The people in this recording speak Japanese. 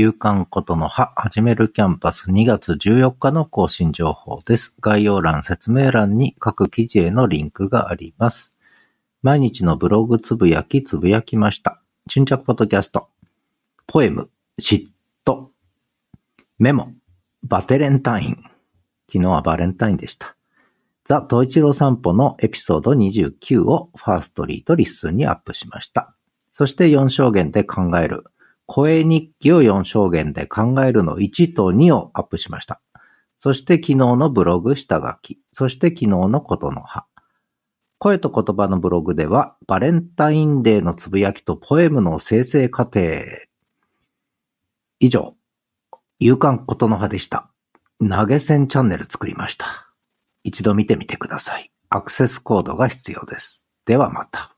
夕刊ことのは、始めるキャンパス2月14日の更新情報です。概要欄、説明欄に各記事へのリンクがあります。毎日のブログつぶやきつぶやきました。新着ポッドキャスト。ポエム、嫉妬。メモ、バテレンタイン。昨日はバレンタインでした。ザ・トイチロー散歩のエピソード29をファーストリートリッスンにアップしました。そして4証言で考える。声日記を4証言で考えるの1と2をアップしました。そして昨日のブログ下書き。そして昨日のことの葉。声と言葉のブログでは、バレンタインデーのつぶやきとポエムの生成過程。以上、夕刊ことの葉でした。投げ銭チャンネル作りました。一度見てみてください。アクセスコードが必要です。ではまた。